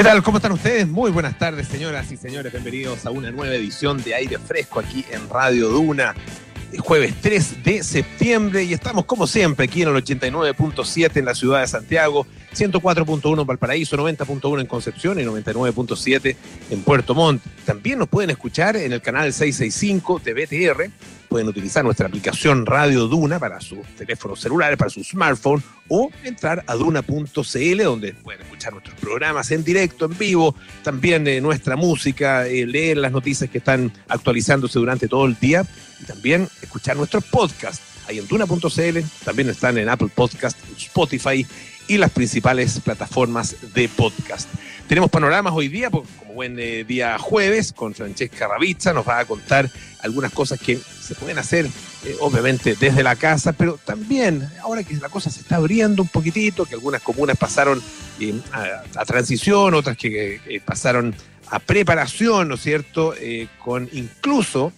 ¿Qué tal? ¿Cómo están ustedes? Muy buenas tardes, señoras y señores. Bienvenidos a una nueva edición de Aire Fresco aquí en Radio Duna. Jueves 3 de septiembre y estamos como siempre aquí en el 89.7 en la ciudad de Santiago, 104.1 en Valparaíso, 90.1 en Concepción y 99.7 en Puerto Montt. También nos pueden escuchar en el canal 665 de BTR pueden utilizar nuestra aplicación Radio Duna para sus teléfonos celulares, para su smartphone, o entrar a duna.cl, donde pueden escuchar nuestros programas en directo, en vivo, también eh, nuestra música, eh, leer las noticias que están actualizándose durante todo el día, y también escuchar nuestros podcasts. Ahí en duna.cl, también están en Apple Podcast, Spotify y las principales plataformas de podcast. Tenemos panoramas hoy día, como buen eh, día jueves, con Francesca Ravizza, nos va a contar algunas cosas que se pueden hacer, eh, obviamente, desde la casa, pero también, ahora que la cosa se está abriendo un poquitito, que algunas comunas pasaron eh, a, transición, otras que pasaron a preparación, ¿no es cierto?, con incluso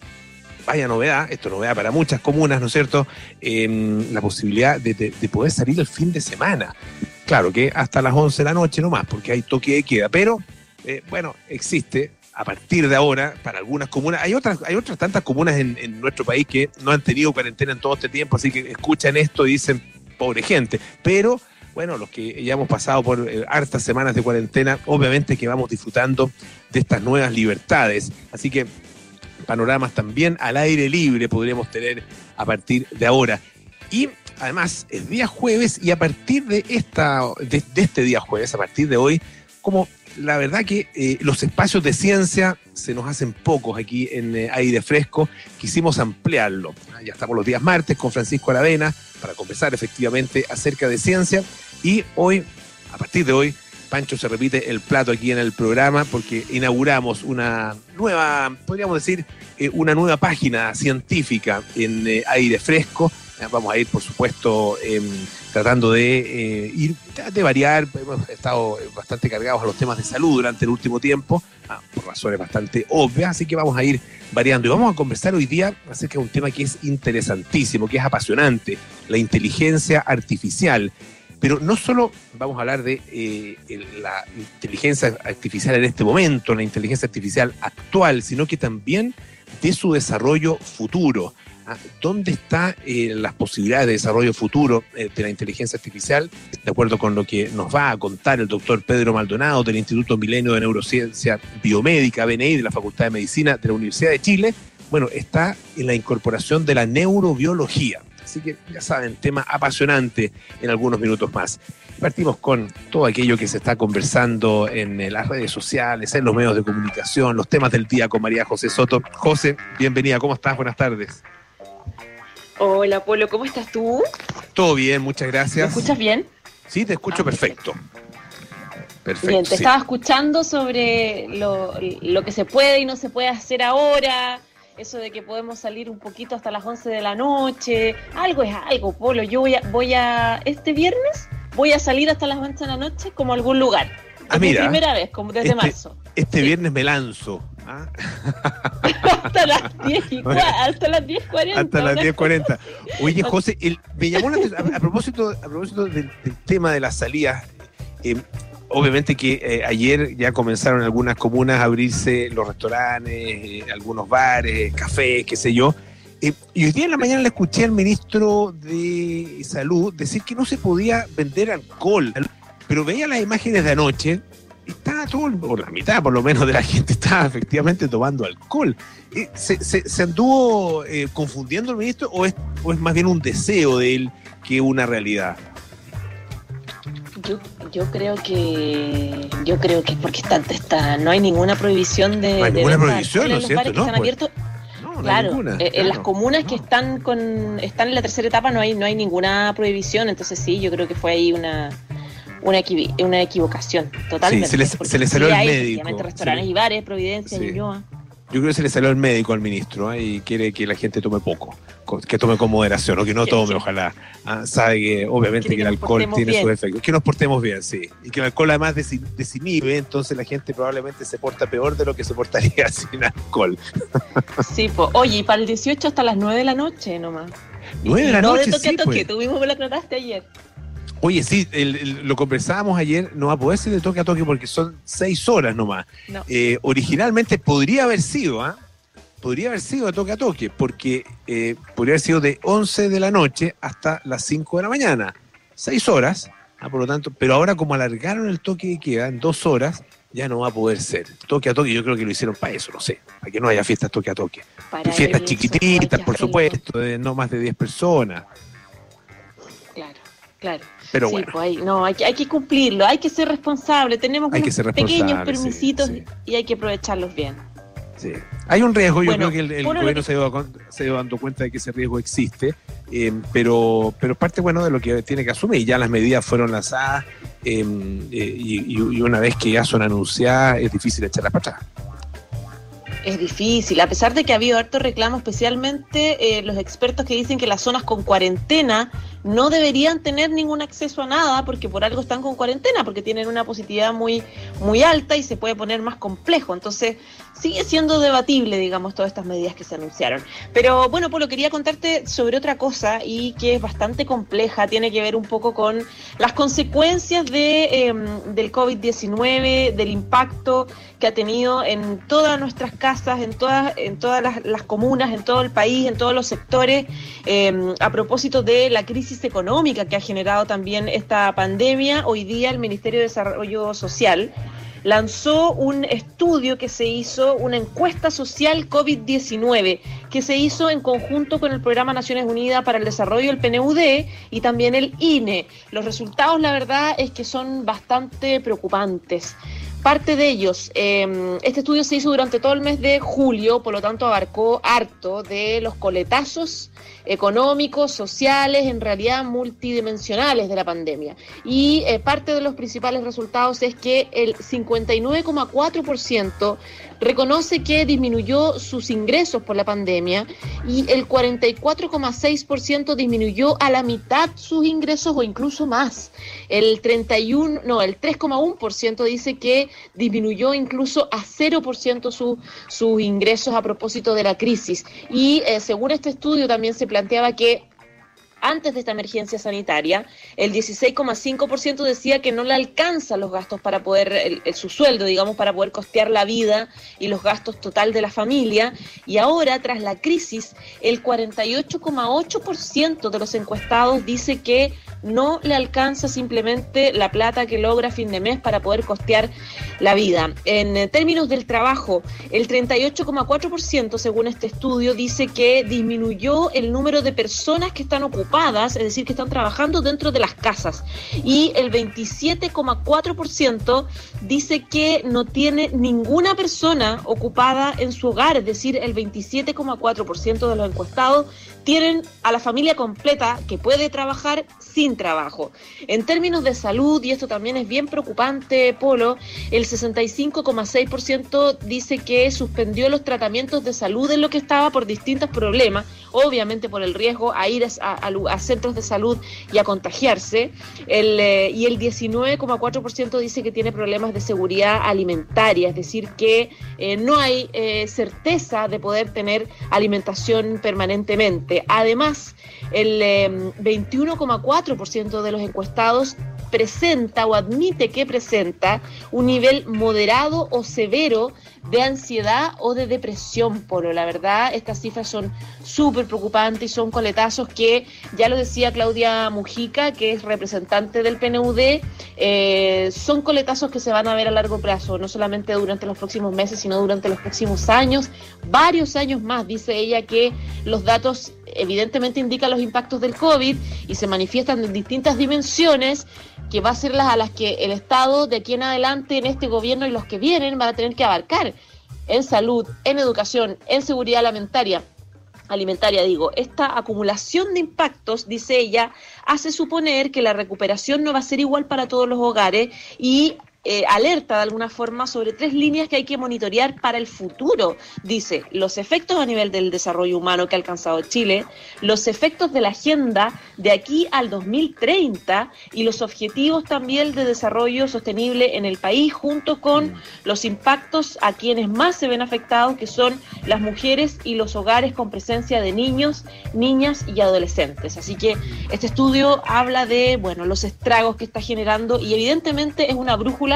vaya novedad, esto es novedad para muchas comunas, ¿no es cierto?, la posibilidad de, de, poder salir el fin de semana. Claro que hasta las 11 de la noche nomás, porque hay toque de queda, pero eh, bueno, existe a partir de ahora para algunas comunas. Hay otras, hay otras tantas comunas en, nuestro país que no han tenido cuarentena en todo este tiempo, así que escuchan esto y dicen, pobre gente. Pero bueno, los que ya hemos pasado por eh, hartas semanas de cuarentena, obviamente que vamos disfrutando de estas nuevas libertades. Así que panoramas también al aire libre podríamos tener a partir de ahora. Y además es día jueves y a partir de, esta, de, este día jueves, a partir de hoy, como la verdad que eh, los espacios de ciencia se nos hacen pocos aquí en eh, aire fresco, quisimos ampliarlo. Ya estamos los días martes con Francisco Aravena para conversar efectivamente acerca de ciencia y hoy, a partir de hoy, Pancho se repite el plato aquí en el programa porque inauguramos una nueva, podríamos decir, eh, una nueva página científica en aire fresco Vamos a ir, por supuesto, em, tratando de eh, ir, de variar. Hemos estado bastante cargados a los temas de salud durante el último tiempo, ah, por razones bastante obvias, así que vamos a ir variando. Y vamos a conversar hoy día acerca de un tema que es interesantísimo, que es apasionante, la inteligencia artificial. Pero no solo vamos a hablar de eh, la inteligencia artificial en este momento, la inteligencia artificial actual, sino que también de su desarrollo futuro. Ah, ¿Dónde están eh, las posibilidades de desarrollo futuro eh, de la inteligencia artificial? De acuerdo con lo que nos va a contar el doctor Pedro Maldonado del Instituto Milenio de Neurociencia Biomédica, BNI, de la Facultad de Medicina de la Universidad de Chile, bueno, está en la incorporación de la neurobiología. Así que ya saben, tema apasionante en algunos minutos más. Partimos con todo aquello que se está conversando en eh, las redes sociales, en los medios de comunicación, los temas del día con María José Soto. José, bienvenida, ¿cómo estás? Buenas tardes. Hola, Polo, ¿cómo estás tú? Todo bien, muchas gracias. ¿Me escuchas bien? Sí, te escucho ah, perfecto. Perfecto. Bien, te estaba escuchando sobre lo, que se puede y no se puede hacer ahora, eso de que podemos salir un poquito hasta las 11 de la noche. Algo es algo, Polo. Yo voy a, voy a este viernes voy a salir hasta las 11 de la noche como a algún lugar. Ah, mira. primera vez, como desde este, marzo. Este viernes me lanzo. ¿ah? hasta las 10 hasta las 10.40. Hasta las 10.40. Oye, José, me llamó la atención, a, propósito, a propósito del, tema de las salidas, eh, obviamente que eh, ayer ya comenzaron algunas comunas a abrirse los restaurantes, eh, algunos bares, cafés, qué sé yo. y hoy día en la mañana le escuché al ministro de Salud decir que no se podía vender alcohol, pero veía las imágenes de anoche estaba todo, o la mitad por lo menos de la gente estaba efectivamente tomando alcohol. Eh, ¿Se, anduvo eh, confundiendo el ministro o es, o es más bien un deseo de él que una realidad? Yo, yo creo que yo creo que es porque está, está, no hay ninguna prohibición de, no hay ninguna prohibición, ¿no es cierto? No, pues. claro, eh, en las comunas que están con están en la tercera etapa no hay no hay ninguna prohibición, entonces sí, yo creo que fue ahí una una, una equivocación, totalmente. Sí, se, le, salió el médico. restaurantes y bares, Providencia, sí. Yo creo que se le salió el médico al ministro ¿eh? y quiere que la gente tome poco, que tome con moderación, o que no tome, ojalá. ¿ah? sabe que obviamente que el alcohol tiene sus efectos. Que nos portemos bien, sí. Y que el alcohol además desinhibe, entonces la gente probablemente se porta peor de lo que se portaría sin alcohol. Sí, pues. Oye, y para el 18 hasta las 9 de la noche nomás. 9 de la noche, no de toque sí, a toque, pues. tuvimos la trataste ayer. Oye, sí, lo conversábamos ayer, no va a poder ser de toque a toque porque son seis horas nomás. Eh, originalmente podría haber sido, ¿ah? Podría haber sido de toque a toque, porque eh, podría haber sido de 11 de la noche hasta las 5 de la mañana. Seis horas, ¿ah? por lo tanto, pero ahora como alargaron el toque de queda en dos horas, ya no va a poder ser. Toque a toque, yo creo que lo hicieron para eso, no sé, para que no haya fiestas toque a toque. fiestas chiquititas, por supuesto, de no más de 10 personas. Claro. Pero sí, bueno. Pues no, hay que, hay que cumplirlo, hay que ser responsable. Tenemos pequeños permisitos y hay que aprovecharlos bien. Sí. Hay un riesgo, yo creo que el, gobierno se, ha ido, dando cuenta de que ese riesgo existe, eh, pero, pero parte bueno de lo que tiene que asumir. Y ya las medidas fueron lanzadas eh, eh, y, y, una vez que ya son anunciadas es difícil echarlas para atrás. Es difícil, a pesar de que ha habido harto reclamo, especialmente los expertos que dicen que las zonas con cuarentena no deberían tener ningún acceso a nada porque por algo están con cuarentena, porque tienen una positividad muy, muy alta y se puede poner más complejo. Entonces, sigue siendo debatible, digamos, todas estas medidas que se anunciaron. Pero bueno, Polo, quería contarte sobre otra cosa y que es bastante compleja, tiene que ver un poco con las consecuencias de, em, del COVID-19, del impacto que ha tenido en todas nuestras casas, en todas, en todas las, comunas, en todo el país, en todos los sectores, em, a propósito de la crisis económica que ha generado también esta pandemia, hoy día el Ministerio de Desarrollo Social lanzó un estudio que se hizo, una encuesta social COVID-19, que se hizo en conjunto con el Programa Naciones Unidas para el Desarrollo, el PNUD, y también el INE. Los resultados, la verdad, es que son bastante preocupantes. Parte de ellos, em, este estudio se hizo durante todo el mes de julio, por lo tanto abarcó harto de los coletazos económicos, sociales, en realidad multidimensionales de la pandemia. Y eh, parte de los principales resultados es que el 59,4% reconoce que disminuyó sus ingresos por la pandemia y el 44,6% disminuyó a la mitad sus ingresos o incluso más. El 31, no, el 3,1% dice que disminuyó incluso a 0% su, sus ingresos a propósito de la crisis. Y eh, según este estudio también se planteaba que antes de esta emergencia sanitaria, el 16,5% decía que no le alcanza los gastos para poder, su sueldo, digamos, para poder costear la vida y los gastos total de la familia. Y ahora, tras la crisis, el 48,8% de los encuestados dice que no le alcanza simplemente la plata que logra fin de mes para poder costear la vida. En términos del trabajo, el 38,4% según este estudio dice que disminuyó el número de personas que están ocupadas, es decir, que están trabajando dentro de las casas. Y el 27,4% dice que no tiene ninguna persona ocupada en su hogar, es decir, el 27,4% de los encuestados tienen a la familia completa que puede trabajar sin trabajo. En términos de salud, y esto también es bien preocupante, Polo, el 65,6% dice que suspendió los tratamientos de salud en lo que estaba por distintos problemas, obviamente por el riesgo a ir a, centros de salud y a contagiarse, el, eh, y el 19,4% dice que tiene problemas de seguridad alimentaria, es decir, que eh, no hay eh, certeza de poder tener alimentación permanentemente. Además, el 21,4% de los encuestados presenta o admite que presenta un nivel moderado o severo de ansiedad o de depresión, Polo. La verdad, estas cifras son súper preocupantes y son coletazos que, ya lo decía Claudia Mujica, que es representante del PNUD, eh, son coletazos que se van a ver a largo plazo, no solamente durante los próximos meses, sino durante los próximos años, varios años más. Dice ella que los datos evidentemente indican los impactos del COVID y se manifiestan en distintas dimensiones que va a ser las a las que el Estado de aquí en adelante en este gobierno y los que vienen van a tener que abarcar en salud, en educación, en seguridad alimentaria. Alimentaria, digo, esta acumulación de impactos, dice ella, hace suponer que la recuperación no va a ser igual para todos los hogares y eh, alerta de alguna forma sobre tres líneas que hay que monitorear para el futuro. Dice, los efectos a nivel del desarrollo humano que ha alcanzado Chile, los efectos de la agenda de aquí al 2030 y los objetivos también de desarrollo sostenible en el país, junto con mm. los impactos a quienes más se ven afectados, que son las mujeres y los hogares con presencia de niños, niñas y adolescentes. Así que este estudio habla de, bueno, los estragos que está generando y evidentemente es una brújula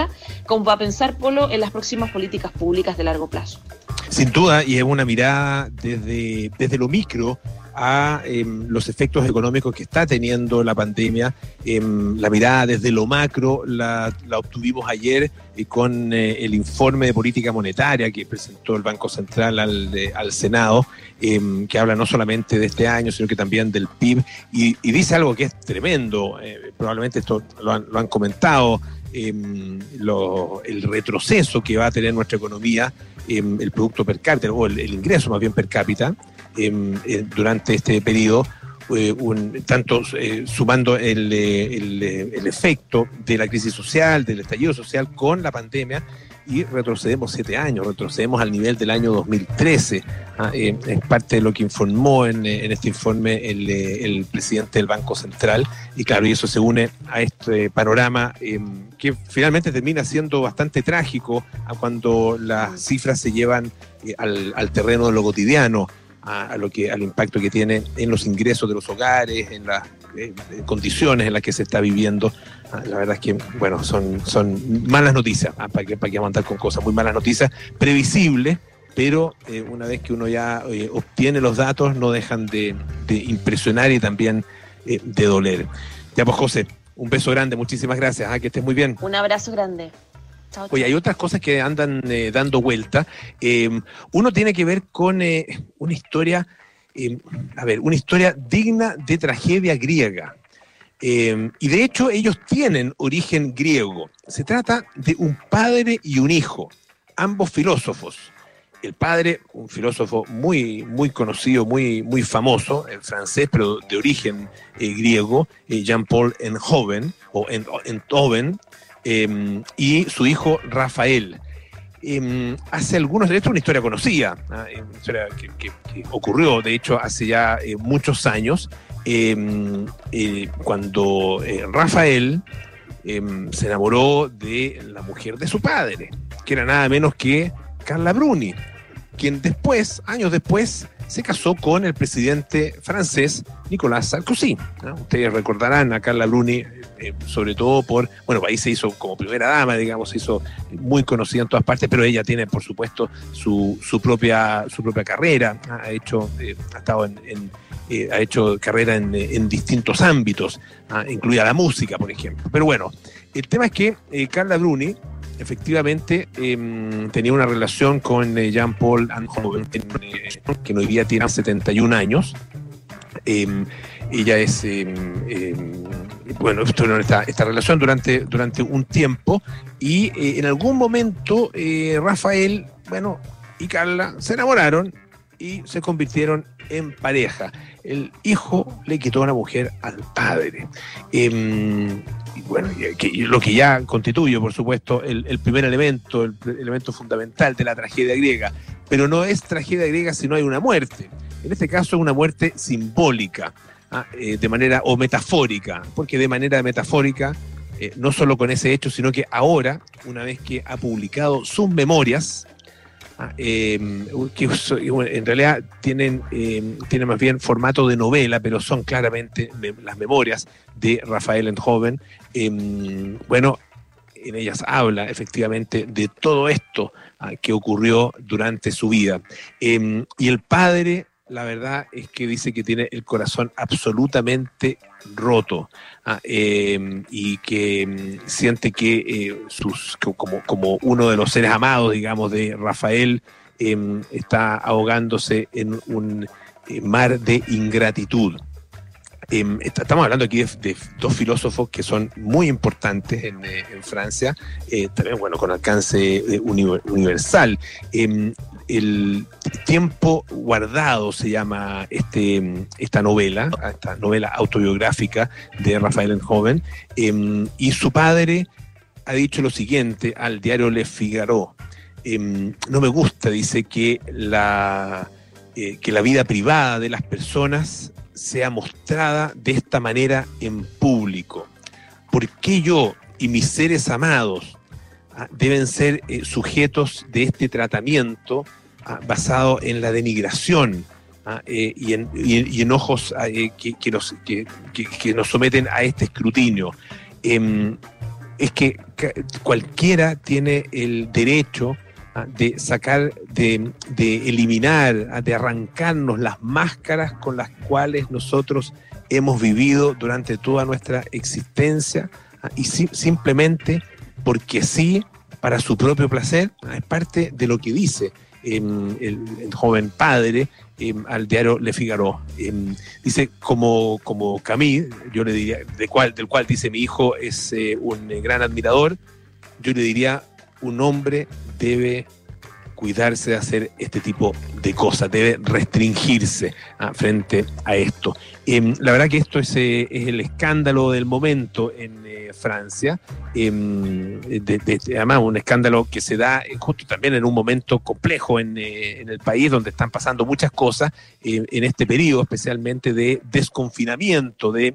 como para pensar, Polo, en las próximas políticas públicas de largo plazo. Sin duda, y es una mirada desde, desde lo micro a em, los efectos económicos que está teniendo la pandemia. Em, la mirada desde lo macro la, obtuvimos ayer eh, con eh, el informe de política monetaria que presentó el Banco Central al, Senado, em, que habla no solamente de este año, sino que también del PIB, y, dice algo que es tremendo, eh, probablemente esto lo han comentado el retroceso que va a tener nuestra economía, el producto per cápita, o el, ingreso más bien per cápita, eh, durante este periodo, eh, tanto eh, sumando el, el, efecto de la crisis social, del estallido social con la pandemia, y retrocedemos siete años, retrocedemos al nivel del año 2013. Ah, eh, es parte de lo que informó en, eh, este informe el, eh, el, presidente del Banco Central y claro, y eso se une a este panorama que finalmente termina siendo bastante trágico a cuando las cifras se llevan al, al terreno de lo cotidiano a, lo que, al impacto que tiene en los ingresos de los hogares, en las eh, condiciones en las que se está viviendo. Ah, la verdad es que, bueno, son, son malas noticias, ah, para que, para que aguantar con cosas, muy malas noticias, previsibles, pero eh, una vez que uno ya eh, obtiene los datos, no dejan de, impresionar y también de doler. Ya pues, José, un beso grande, muchísimas gracias, ah, que estés muy bien. Un abrazo grande. Oye, hay otras cosas que andan eh, dando vuelta. Em, uno tiene que ver con eh, una historia, em, a ver, una historia digna de tragedia griega. Em, y de hecho ellos tienen origen griego. Se trata de un padre y un hijo, ambos filósofos. El padre, un filósofo muy, muy conocido, muy, muy famoso, el francés, pero de origen eh, griego, Jean-Paul Enhoven, o Enthoven, Em, y su hijo Rafael. Em, hace algunos, de es una historia conocida, ¿ah? una historia que, ocurrió, de hecho, hace ya eh, muchos años, em, eh, cuando eh, Rafael se enamoró de la mujer de su padre, que era nada menos que Carla Bruni, quien después, años después, se casó con el presidente francés Nicolás Sarkozy. Ustedes recordarán a Carla Bruni, eh, sobre todo por, bueno, ahí se hizo como primera dama, digamos, se hizo muy conocida en todas partes, pero ella tiene, por supuesto, su, su propia, su propia carrera, ha hecho, ha estado en, eh, ha hecho carrera en, distintos ámbitos, incluida la música, por ejemplo. Pero bueno, el tema es que Carla Bruni efectivamente em, tenía una relación con eh, Jean-Paul eh, que hoy día tiene 71 años. Em, ella es, em, bueno, tuvieron esta, esta relación durante, durante un tiempo y eh, en algún momento Rafael, bueno, y Carla se enamoraron y se convirtieron en pareja. El hijo le quitó a una mujer al padre bueno, lo que ya constituye, por supuesto, el, primer elemento, el, elemento fundamental de la tragedia griega. Pero no es tragedia griega si no hay una muerte. En este caso es una muerte simbólica, ¿ah? eh, de manera o metafórica, porque de manera metafórica, eh, no solo con ese hecho, sino que ahora, una vez que ha publicado sus memorias, Em, que en realidad tienen, tienen más bien formato de novela, pero son claramente las memorias de Rafael Enthoven. Em, bueno, en ellas habla efectivamente de todo esto ah, que ocurrió durante su vida. y el padre la verdad es que dice que tiene el corazón absolutamente roto ah, em, y que em, siente que eh, sus, como, como uno de los seres amados, digamos, de Rafael, em, está ahogándose en un eh, mar de ingratitud. estamos hablando aquí de, dos filósofos que son muy importantes en, eh, Francia, también bueno, con alcance universal el tiempo guardado se llama este, esta novela, esta novela autobiográfica de Rafael Enhoven, em, y su padre ha dicho lo siguiente al diario Le Figaro. Em, no me gusta, dice, que la, eh, que la vida privada de las personas sea mostrada de esta manera en público. ¿Por qué yo y mis seres amados deben ser eh, sujetos de este tratamiento ah, basado en la denigración ah, eh, y, en, y, ojos que, nos, que, nos someten a este escrutinio? Em, es que cualquiera tiene el derecho de sacar, de, eliminar, de arrancarnos las máscaras con las cuales nosotros hemos vivido durante toda nuestra existencia y simplemente porque sí, para su propio placer, es parte de lo que dice em, el, joven padre em, al diario Le Figaro. Em, dice, como, como Camille, yo le diría, de cual, del cual dice mi hijo es eh, un gran admirador, yo le diría, un hombre debe cuidarse de hacer este tipo de cosas, debe restringirse ah, frente a esto. La verdad que esto es, eh, el escándalo del momento en eh, Francia, em, además un escándalo que se da justo también en un momento complejo en, eh, el país donde están pasando muchas cosas, en este periodo especialmente de desconfinamiento, de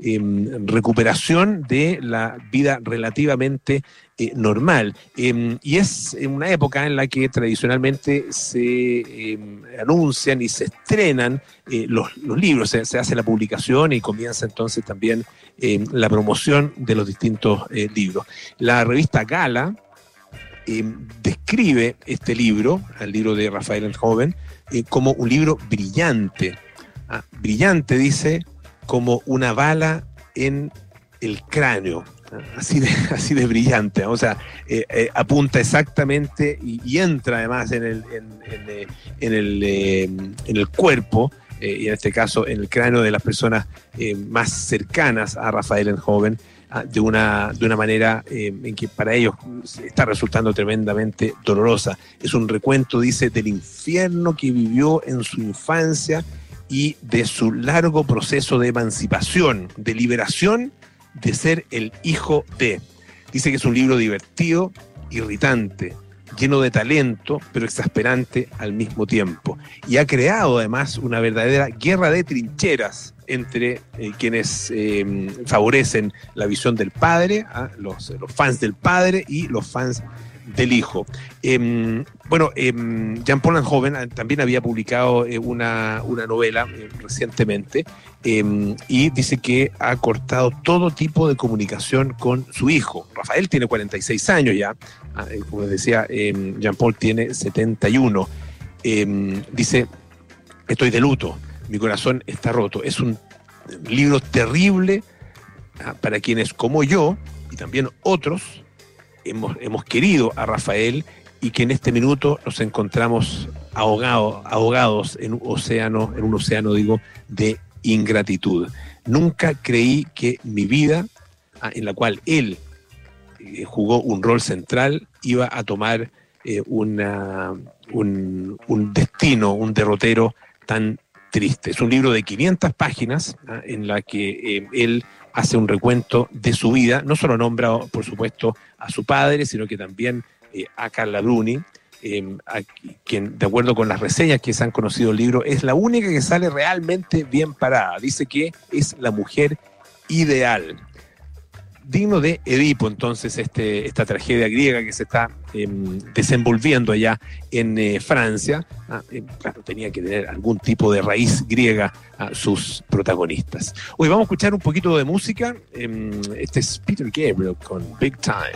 Em, recuperación de la vida relativamente eh, normal. Em, y es una época en la que tradicionalmente se em, anuncian y se estrenan eh, los, libros, se, hace la publicación y comienza entonces también la promoción de los distintos eh, libros. La revista Gala describe este libro, el libro de Rafael el Joven, como un libro brillante. Ah, brillante, dice, como una bala en el cráneo, así de, así de brillante, o sea, eh, eh, apunta exactamente y, entra además en el, en, eh, el, en el cuerpo, y en este caso en el cráneo de las personas más cercanas a Rafael el joven, ah, de una, de una manera en que para ellos está resultando tremendamente dolorosa. Es un recuento, dice, del infierno que vivió en su infancia y de su largo proceso de emancipación, de liberación de ser el hijo de. Dice que es un libro divertido, irritante, lleno de talento, pero exasperante al mismo tiempo. Y ha creado además una verdadera guerra de trincheras entre eh, quienes eh, favorecen la visión del padre, ¿ah? los, los, fans del padre y los fans del hijo. Em, bueno, em, Jean-Paul Joven ah, también había publicado eh, una, novela eh, recientemente em, y dice que ha cortado todo tipo de comunicación con su hijo. Rafael tiene 46 años ya, ah, eh, como decía, Jean-Paul tiene 71. dice, estoy de luto, mi corazón está roto. Es un libro terrible ah, para quienes como yo y también otros hemos, querido a Rafael y que en este minuto nos encontramos ahogados, ahogados en un océano, en un océano, digo, de ingratitud. Nunca creí que mi vida, ah, en la cual él eh, jugó un rol central, iba a tomar eh, un, destino, un derrotero tan triste. Es un libro de 500 páginas ah, en la que eh, él hace un recuento de su vida, no solo nombra, por supuesto, a su padre, sino que también eh, a Carla Bruni, em, quien, de acuerdo con las reseñas que se han conocido el libro, es la única que sale realmente bien parada. Dice que es la mujer ideal digno de Edipo, entonces, este, esta tragedia griega que se está em, desenvolviendo allá en eh, Francia. Ah, em, claro, tenía que tener algún tipo de raíz griega a sus protagonistas. Hoy vamos a escuchar un poquito de música. Em, este es Peter Gabriel con Big Time.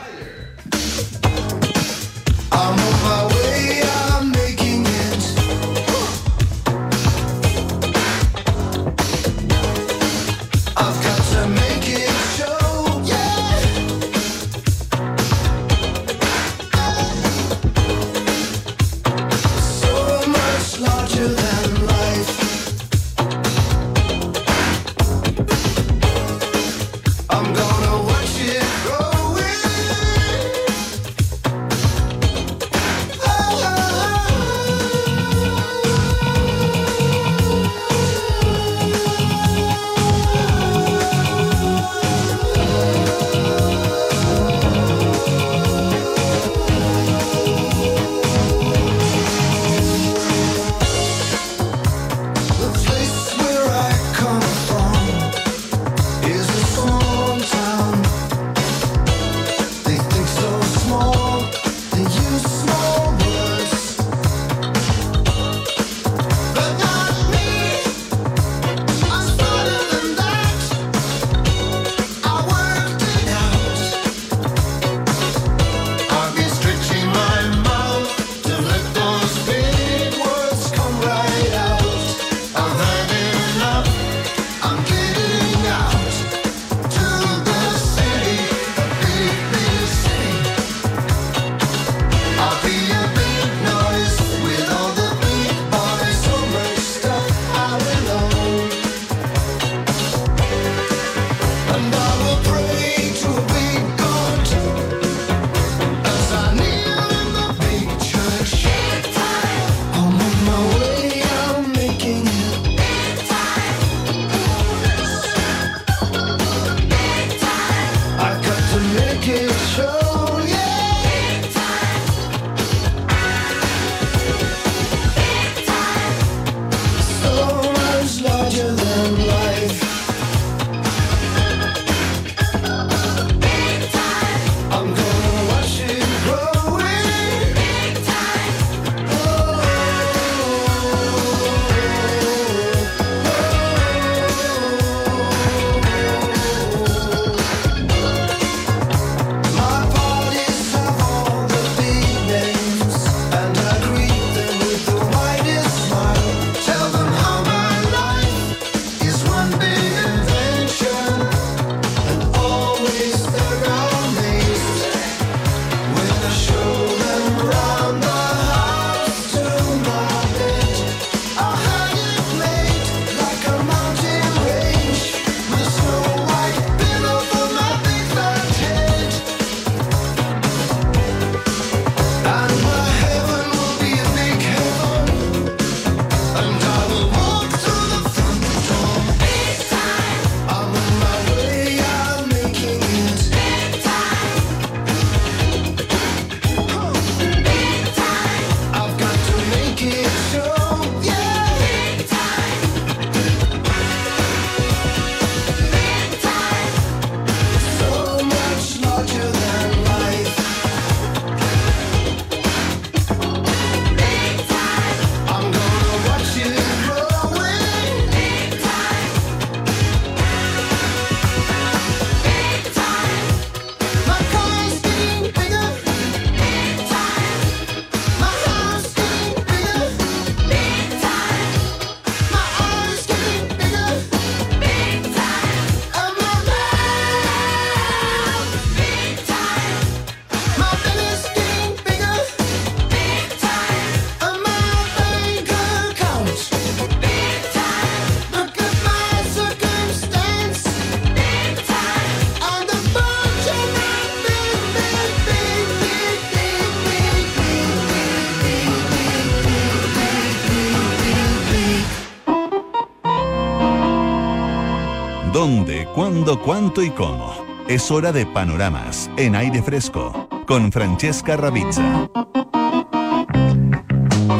Cuándo, cuánto y cómo. Es hora de panoramas en aire fresco con Francesca Ravizza.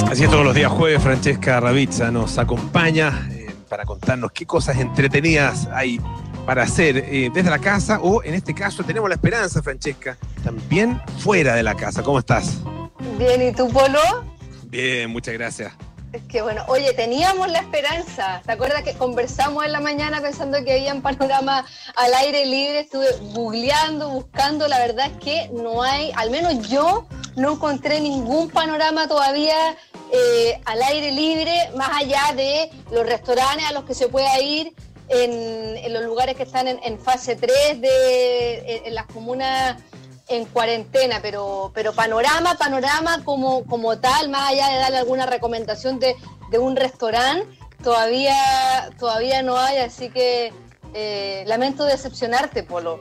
Así es, todos los días jueves Francesca Ravizza nos acompaña eh, para contarnos qué cosas entretenidas hay para hacer eh, desde la casa o en este caso tenemos la esperanza, Francesca, también fuera de la casa. ¿Cómo estás? Bien, ¿y tú, Polo? Bien, muchas gracias. Es que bueno, oye, teníamos la esperanza. ¿Te acuerdas que conversamos en la mañana pensando que había un panorama al aire libre? Estuve googleando, buscando. La verdad es que no hay, al menos yo no encontré ningún panorama todavía eh, al aire libre, más allá de los restaurantes a los que se pueda ir, en, los lugares que están en, fase 3 de las comunas en cuarentena, pero, pero panorama, panorama como, como tal, más allá de darle alguna recomendación de, un restaurante, todavía, todavía no hay, así que eh, lamento decepcionarte, Polo.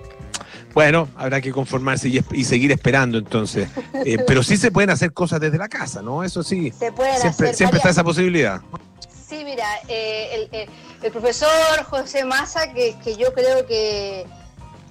Bueno, habrá que conformarse y, seguir esperando entonces. Eh, pero sí se pueden hacer cosas desde la casa, ¿no? Eso sí. Se pueden siempre, hacer siempre está esa posibilidad. Sí, mira, eh, el, el, profesor José Massa, que, que yo creo que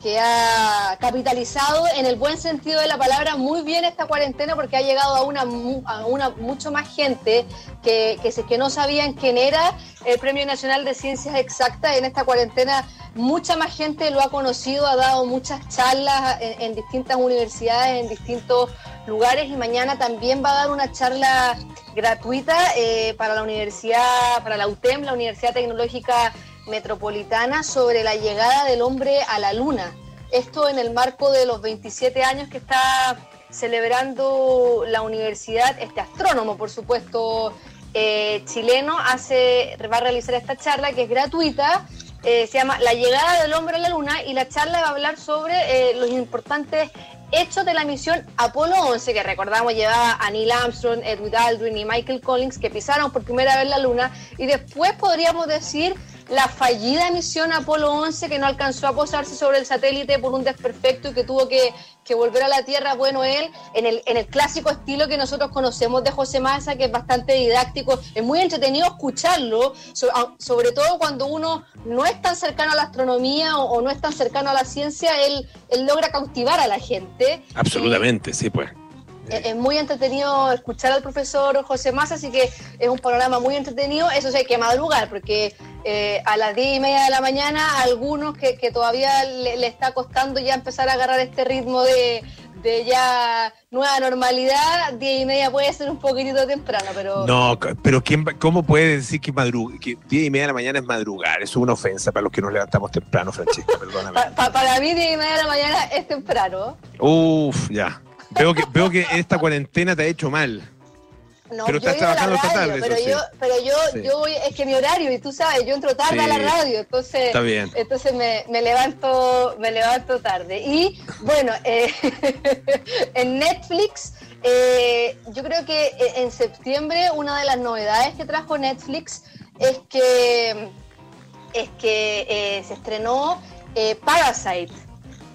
que ha capitalizado en el buen sentido de la palabra muy bien esta cuarentena porque ha llegado a una, a una mucho más gente que, que, que no sabían quién era el Premio Nacional de Ciencias Exactas. En esta cuarentena mucha más gente lo ha conocido, ha dado muchas charlas en, distintas universidades, en distintos lugares y mañana también va a dar una charla gratuita eh, para la universidad, para la UTEM, la Universidad Tecnológica metropolitana sobre la llegada del hombre a la luna. Esto en el marco de los 27 años que está celebrando la universidad, este astrónomo, por supuesto, eh, chileno, hace, va a realizar esta charla que es gratuita. Eh, se llama La llegada del hombre a la luna y la charla va a hablar sobre eh, los importantes hechos de la misión Apolo 11, que recordamos llevaba a Neil Armstrong, Edwin Aldrin y Michael Collins, que pisaron por primera vez la luna, y después podríamos decir la fallida misión Apolo 11 que no alcanzó a posarse sobre el satélite por un desperfecto y que tuvo que, volver a la Tierra, bueno, él, en el, en el clásico estilo que nosotros conocemos de José Massa, que es bastante didáctico, es muy entretenido escucharlo, sobre todo cuando uno no es tan cercano a la astronomía o, no es tan cercano a la ciencia, él, él logra cautivar a la gente. Absolutamente, sí, pues. Es muy entretenido escuchar al profesor José Massa, así que es un panorama muy entretenido. Eso sí, hay que madrugar, porque eh, a las diez y media de la mañana, algunos que, todavía le, está costando ya empezar a agarrar este ritmo de, ya nueva normalidad, diez y media puede ser un poquitito temprano, pero... No, pero ¿quién, ¿cómo puede decir que, que diez y media de la mañana es madrugar? Eso es una ofensa para los que nos levantamos temprano, Francesca, perdóname. para mí diez y media de la mañana es temprano. Uf, ya. Veo que, veo que esta cuarentena te ha hecho mal. No, pero estás trabajando esta tarde. Pero yo, pero yo, yo voy, es que mi horario, y tú sabes, yo entro tarde a la radio, entonces, Está bien. entonces me, me, levanto, me levanto tarde. Y bueno, eh, en Netflix, eh, yo creo que eh, en septiembre una de las novedades que trajo Netflix es que es que se estrenó Parasite.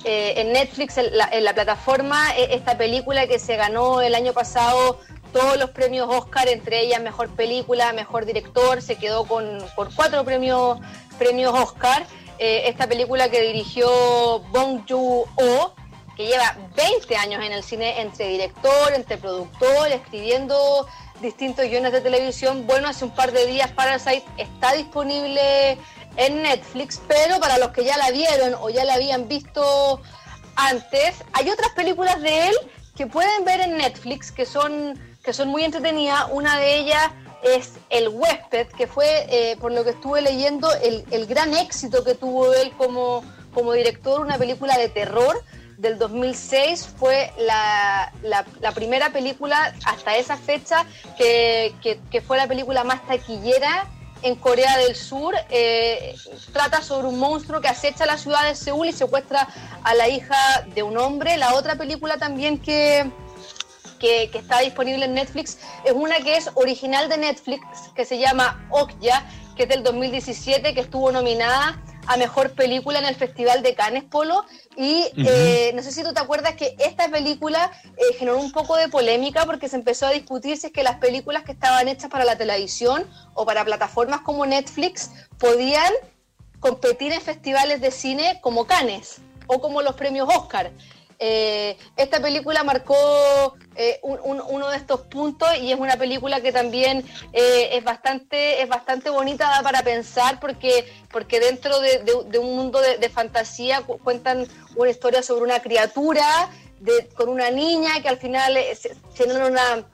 Eh, en Netflix, en la, plataforma, e, esta película que se ganó el año pasado todos los premios Oscar, entre ellas mejor película, mejor director, se quedó con, cuatro premios, premios Oscar. Eh, esta película que dirigió Bong Joon-ho, que lleva 20 años en el cine entre director, entre productor, escribiendo distintos guiones de televisión. Bueno, hace un par de días Parasite está disponible en Netflix, pero para los que ya la vieron o ya la habían visto antes, hay otras películas de él que pueden ver en Netflix que son, que son muy entretenidas. Una de ellas es El huésped, que fue, eh, por lo que estuve leyendo, el, gran éxito que tuvo él como, como director, una película de terror del 2006 fue la, la, primera película hasta esa fecha que, que, fue la película más taquillera en Corea del Sur. Eh, trata sobre un monstruo que acecha la ciudad de Seúl y secuestra a la hija de un hombre. La otra película también que, que, está disponible en Netflix es una que es original de Netflix, que se llama Okja, que es del 2017, que estuvo nominada a mejor película en el Festival de Cannes Polo. Y eh, no sé si tú te acuerdas que esta película eh, generó un poco de polémica porque se empezó a discutir si es que las películas que estaban hechas para la televisión o para plataformas como Netflix podían competir en festivales de cine como Cannes o como los premios Oscar. Eh, esta película marcó eh, uno de estos puntos y es una película que también eh, es bastante es bastante bonita para pensar porque porque dentro de, un mundo de, fantasía cuentan una historia sobre una criatura con una niña que al final tienen una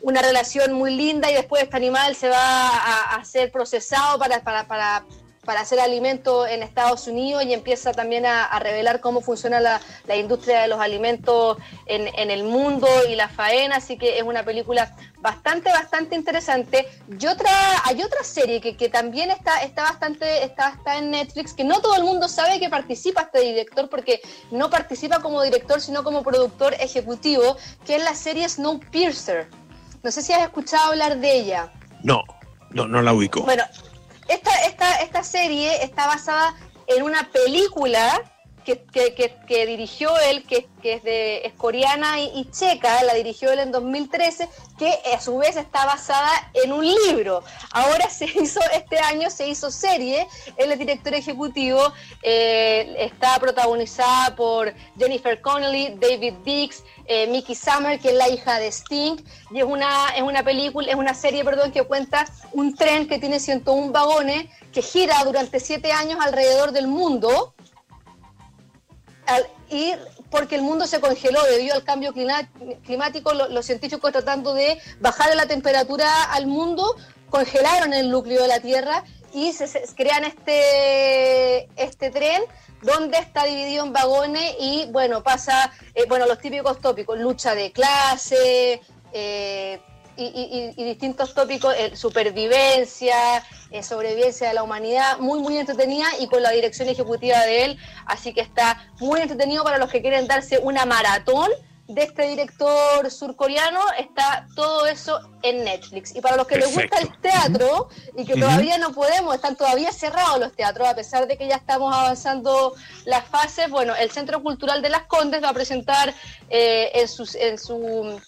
una relación muy linda y después este animal se va a, ser procesado para para hacer alimento en Estados Unidos y empieza también a, revelar cómo funciona la, industria de los alimentos en, el mundo y la faena, así que es una película bastante, bastante interesante. Y otra, hay otra serie que, también está, está bastante, está, está en Netflix, que no todo el mundo sabe que participa este director, porque no participa como director, sino como productor ejecutivo, que es la serie Snowpiercer. No sé si has escuchado hablar de ella. No, no, no la ubico. Bueno, esta, esta, esta serie está basada en una película que, dirigió él, que, es de y, checa, la dirigió él en 2013, que a su vez está basada en un libro. Ahora se hizo, este año se hizo serie, él es director ejecutivo, eh, está protagonizada por Jennifer Connelly, David Dix, eh, Mickey Summer, que es la hija de Sting, y es una, es una película, es una serie, perdón, que cuenta un tren que tiene 101 vagones, que gira durante siete años alrededor del mundo, y porque el mundo se congeló debido al cambio climático, los científicos tratando de bajar la temperatura al mundo, congelaron el núcleo de la Tierra y se, crean este, este tren donde está dividido en vagones y bueno, pasa, eh, bueno, los típicos tópicos, lucha de clase, eh, y, distintos tópicos, eh, supervivencia, eh, sobrevivencia de la humanidad, muy, muy entretenida y con la dirección ejecutiva de él, así que está muy entretenido para los que quieren darse una maratón de este director surcoreano, está todo eso en Netflix. Y para los que les gusta el teatro y que todavía no podemos, están todavía cerrados los teatros, a pesar de que ya estamos avanzando las fases, bueno, el Centro Cultural de las Condes va a presentar eh, en, en su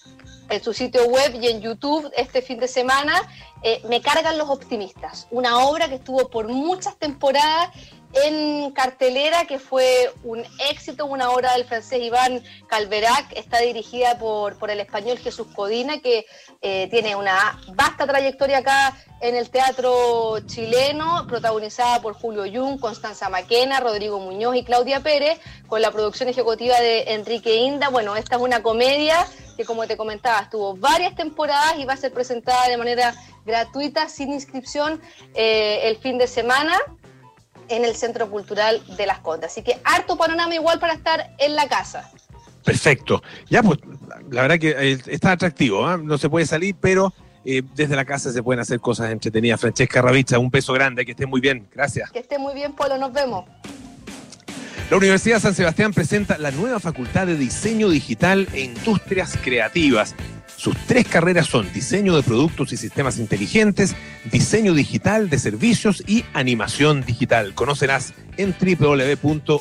en su sitio web y en YouTube este fin de semana, eh, Me cargan los optimistas, una obra que estuvo por muchas temporadas en cartelera, que fue un éxito, una obra del francés Iván Calverac, está dirigida por, por el español Jesús Codina, que eh, tiene una vasta trayectoria acá en el teatro chileno, protagonizada por Julio Jung, Constanza Maquena, Rodrigo Muñoz y Claudia Pérez, con la producción ejecutiva de Enrique Inda. Bueno, esta es una comedia que, como te comentaba, tuvo varias temporadas y va a ser presentada de manera gratuita, sin inscripción, eh, el fin de semana en el Centro Cultural de Las Condas. Así que harto panorama igual para estar en la casa. Perfecto. Ya, pues, la verdad que eh, está atractivo, ¿ah? no se puede salir, pero eh, desde la casa se pueden hacer cosas entretenidas. Francesca Ravizza, un peso grande, que esté muy bien. Gracias. Que esté muy bien, Polo, nos vemos. La Universidad San Sebastián presenta la nueva Facultad de Diseño Digital e Industrias Creativas sus tres carreras son diseño de productos y sistemas inteligentes, diseño digital de servicios y animación digital. Conocerás en www.uss.cl.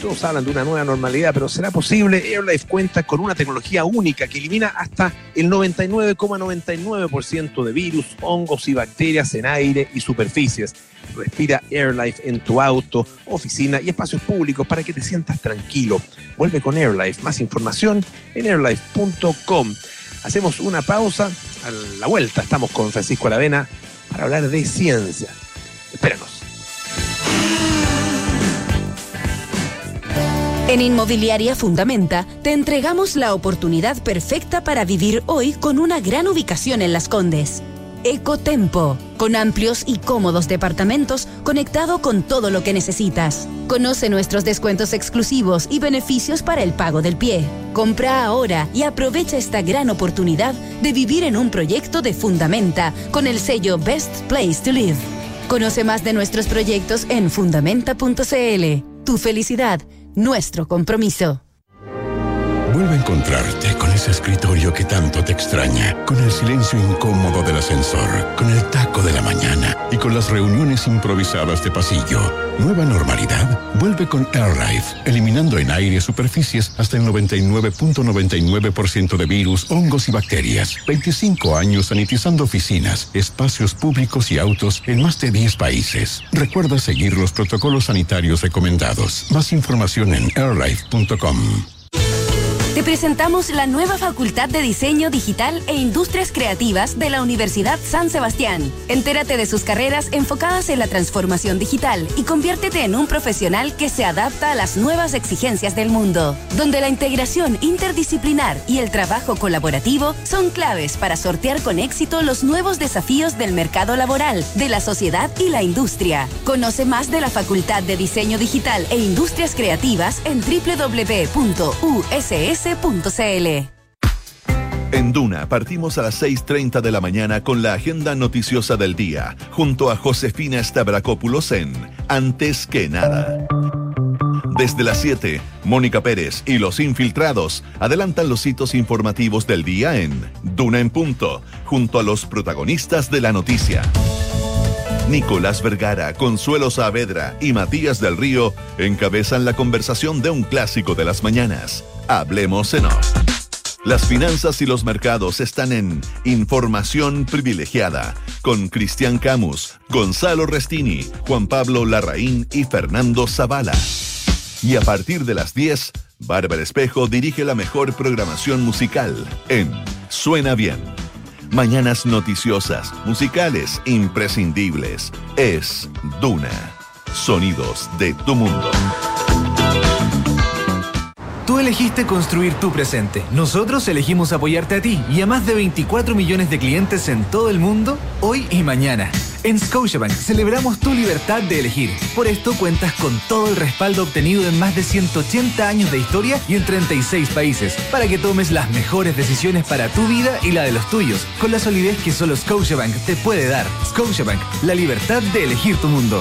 Todos hablan de una nueva normalidad, pero ¿será posible? AirLife cuenta con una tecnología única que elimina hasta el 99,99% de virus, hongos y bacterias en aire y superficies. Respira AirLife en tu auto, oficina y espacios públicos para que te sientas tranquilo. Vuelve con AirLife. Más información en airlife.com. Hacemos una pausa. A la vuelta estamos con Francisco Aravena para hablar de ciencia. Espéranos. En Inmobiliaria Fundamenta te entregamos la oportunidad perfecta para vivir hoy con una gran ubicación en Las Condes. Ecotempo, con amplios y cómodos departamentos conectado con todo lo que necesitas. Conoce nuestros descuentos exclusivos y beneficios para el pago del pie. Compra ahora y aprovecha esta gran oportunidad de vivir en un proyecto de Fundamenta con el sello Best Place to Live. Conoce más de nuestros proyectos en fundamenta.cl. Tu felicidad, nuestro compromiso. Vuelve a encontrarte con ese escritorio que tanto te extraña, con el silencio incómodo del ascensor, con el taco de la mañana y con las reuniones improvisadas de pasillo. Nueva normalidad vuelve con AirLife, eliminando en aire superficies hasta el 99.99% de virus, hongos y bacterias. 25 años sanitizando oficinas, espacios públicos y autos en más de 10 países. Recuerda seguir los protocolos sanitarios recomendados. Más información en airlife.com. Te presentamos la nueva Facultad de Diseño Digital e Industrias Creativas de la Universidad San Sebastián. Entérate de sus carreras enfocadas en la transformación digital y conviértete en un profesional que se adapta a las nuevas exigencias del mundo, donde la integración interdisciplinar y el trabajo colaborativo son claves para sortear con éxito los nuevos desafíos del mercado laboral, de la sociedad y la industria. Conoce más de la Facultad de Diseño Digital e Industrias Creativas en www.uss en Duna partimos a las 6.30 de la mañana con la agenda noticiosa del día, junto a Josefina Stavrakopoulos en Antes que nada. Desde las 7, Mónica Pérez y los infiltrados adelantan los hitos informativos del día en Duna en Punto, junto a los protagonistas de la noticia. Nicolás Vergara, Consuelo Saavedra y Matías del Río encabezan la conversación de un clásico de las mañanas. Hablemos en off. Las finanzas y los mercados están en Información Privilegiada con Cristian Camus, Gonzalo Restini, Juan Pablo Larraín y Fernando Zavala. Y a partir de las 10, Bárbara Espejo dirige la mejor programación musical en Suena Bien Mañanas noticiosas, musicales, imprescindibles. Es Duna. Sonidos de tu mundo. Tú elegiste construir tu presente. Nosotros elegimos apoyarte a ti y a más de 24 millones de clientes en todo el mundo, hoy y mañana. En Scotiabank celebramos tu libertad de elegir. Por esto cuentas con todo el respaldo obtenido en más de 180 años de historia y en 36 países, para que tomes las mejores decisiones para tu vida y la de los tuyos, con la solidez que solo Scotiabank te puede dar. Scotiabank, la libertad de elegir tu mundo.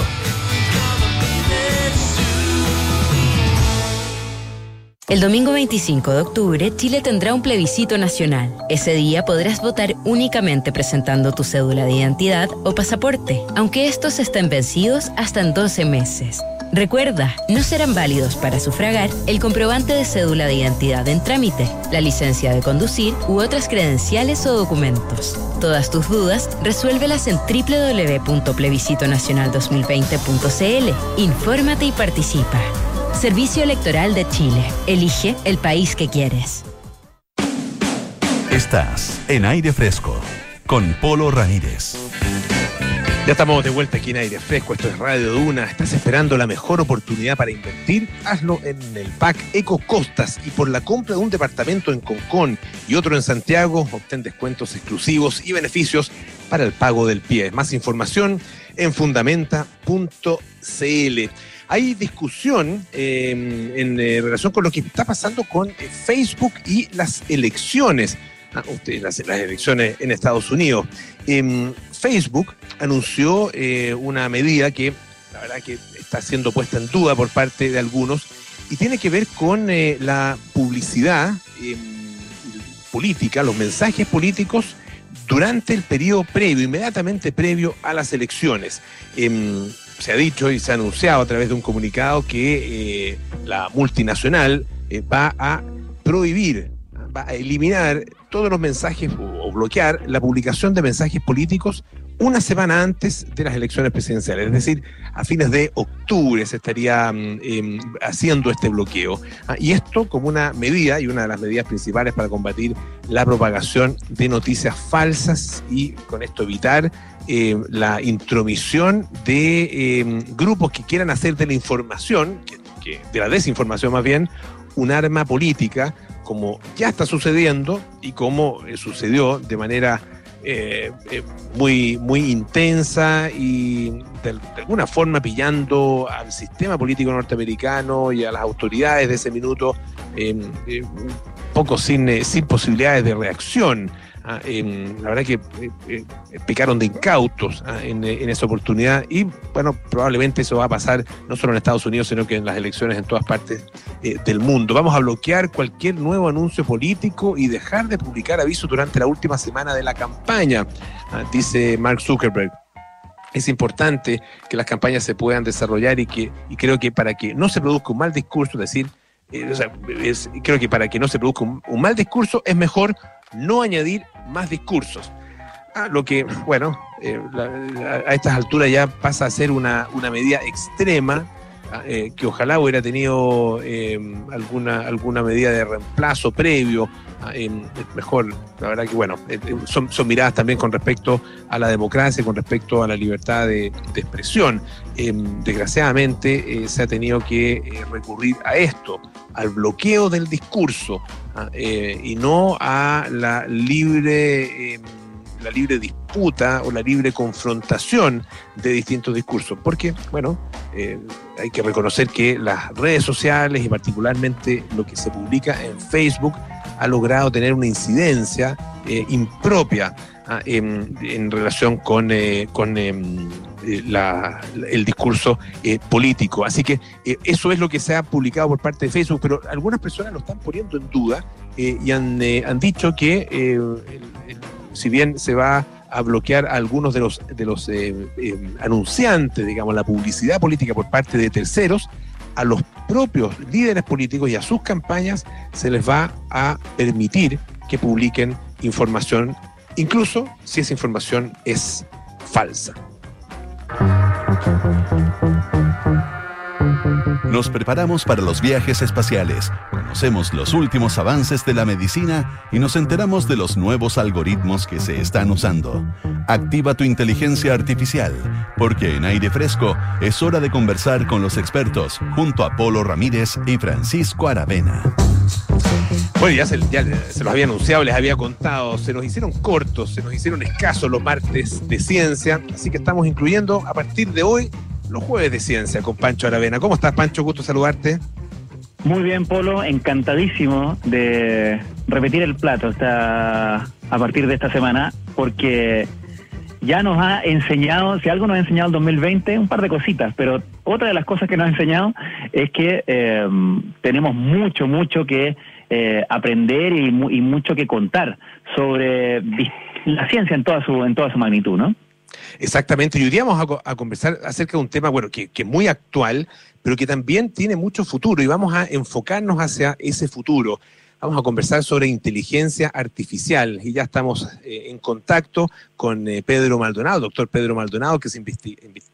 El domingo 25 de octubre, Chile tendrá un plebiscito nacional. Ese día podrás votar únicamente presentando tu cédula de identidad o pasaporte, aunque estos estén vencidos hasta en 12 meses. Recuerda, no serán válidos para sufragar el comprobante de cédula de identidad en trámite, la licencia de conducir u otras credenciales o documentos. Todas tus dudas, resuélvelas en www.plebiscitonacional2020.cl. Infórmate y participa. Servicio Electoral de Chile. Elige el país que quieres. Estás en aire fresco con Polo Ramírez. Ya estamos de vuelta aquí en aire fresco, esto es Radio Duna. ¿Estás esperando la mejor oportunidad para invertir? Hazlo en el pack Eco Costas y por la compra de un departamento en Concón y otro en Santiago, obtén descuentos exclusivos y beneficios para el pago del pie. Más información en fundamenta.cl hay discusión em, en eh, relación con lo que está pasando con eh, Facebook y las elecciones. Ah, las, elecciones en Estados Unidos. Em, Facebook anunció eh, una medida que la verdad que está siendo puesta en duda por parte de algunos y tiene que ver con la publicidad em, política, los mensajes políticos durante el periodo previo, inmediatamente previo a las elecciones se ha dicho y se ha anunciado a través de un comunicado que eh, la multinacional eh, va a prohibir, va a eliminar todos los mensajes o, bloquear la publicación de mensajes políticos una semana antes de las elecciones presidenciales, es decir, a fines de octubre se estaría mm, em, haciendo este bloqueo. Ah, y esto como una medida y una de las medidas principales para combatir la propagación de noticias falsas y con esto evitar eh, la intromisión de em, grupos que quieran hacer de la información, de la desinformación más bien, un arma política, como ya está sucediendo y como eh, sucedió de manera eh, muy, muy intensa y de, alguna forma pillando al sistema político norteamericano y a las autoridades de ese minuto em, poco sin, sin posibilidades de reacción. Ah, la verdad que eh, eh, picaron de incautos ah, en, esa oportunidad y bueno, probablemente eso va a pasar no solo en Estados Unidos, sino que en las elecciones en todas partes eh, del mundo. Vamos a bloquear cualquier nuevo anuncio político y dejar de publicar avisos durante la última semana de la campaña, ah, dice Mark Zuckerberg es importante que las campañas se puedan desarrollar y que y creo que para que no se produzca un mal discurso, es decir, creo que para que no se produzca un mal discurso es mejor no añadir más discursos. Ah, lo que, bueno, eh, a estas alturas ya pasa a ser una, una medida extrema, eh, que ojalá hubiera tenido eh, alguna, alguna medida de reemplazo previo, ah, mejor, la verdad que bueno, son, son, miradas también con respecto a la democracia, con respecto a la libertad de, expresión. desgraciadamente se ha tenido que recurrir a esto, al bloqueo del discurso, ¿ah? Eh, y no a la libre, la libre disputa o la libre confrontación de distintos discursos. Porque, bueno, eh, hay que reconocer que las redes sociales y particularmente lo que se publica en Facebook ha logrado tener una incidencia eh, impropia ¿ah? en, relación con, con em, eh, el discurso eh, político. Así que eh, eso es lo que se ha publicado por parte de Facebook, pero algunas personas lo están poniendo en duda y han, han, dicho que si bien se va a bloquear a algunos de los, de los anunciantes, digamos, la publicidad política por parte de terceros, a los propios líderes políticos y a sus campañas se les va a permitir que publiquen información, incluso si esa información es falsa. Nos preparamos para los viajes espaciales, conocemos los últimos avances de la medicina y nos enteramos de los nuevos algoritmos que se están usando. Activa tu inteligencia artificial, porque en aire fresco es hora de conversar con los expertos junto a Polo Ramírez y Francisco Aravena. Bueno, ya se, los había anunciado, les había contado, se nos hicieron cortos, se nos hicieron escasos los martes de ciencia, así que estamos incluyendo a partir de hoy los jueves de ciencia con Pancho Aravena. ¿Cómo estás, Pancho? Gusto saludarte. Muy bien, Polo, encantadísimo de repetir el plato a partir de esta semana, porque ya nos ha enseñado, si algo nos ha enseñado el 2020, un par de cositas, pero otra de las cosas que nos ha enseñado es que eh, tenemos mucho, mucho que eh, aprender y, mucho que contar sobre la ciencia en toda su, en toda su magnitud, ¿no? Exactamente, y hoy vamos a, conversar acerca de un tema, bueno, que, es muy actual, pero que también tiene mucho futuro y vamos a enfocarnos hacia ese futuro. Vamos a conversar sobre inteligencia artificial y ya estamos eh, en contacto con eh, Pedro Maldonado, doctor Pedro Maldonado, que es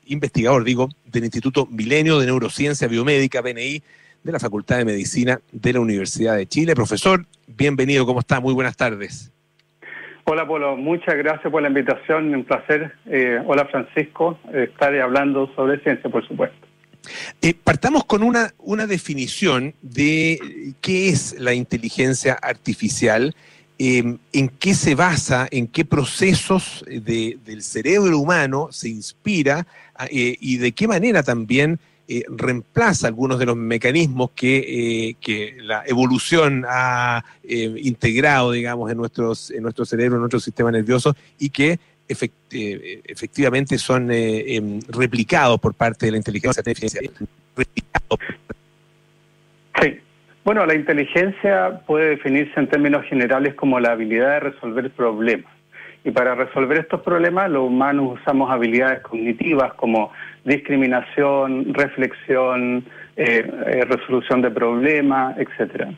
investigador, digo, del Instituto Milenio de Neurociencia Biomédica, BNI, de la Facultad de Medicina de la Universidad de Chile. Profesor, bienvenido, ¿cómo está? Muy buenas tardes. Hola Polo, muchas gracias por la invitación, un placer. Eh, hola Francisco, estar hablando sobre ciencia, por supuesto. Eh, partamos con una, una definición de qué es la inteligencia artificial, em, en qué se basa, en qué procesos del cerebro humano se inspira ah, eh, y de qué manera también eh, reemplaza algunos de los mecanismos que, eh, la evolución ha eh, integrado, digamos, en, nuestros, en nuestro cerebro, en nuestro sistema nervioso y que efectivamente son em, replicados por parte de la inteligencia artificial. Sí. Bueno, la inteligencia puede definirse en términos generales como la habilidad de resolver problemas. Y para resolver estos problemas, los humanos usamos habilidades cognitivas como discriminación, reflexión, eh, eh, resolución de problemas, etcétera.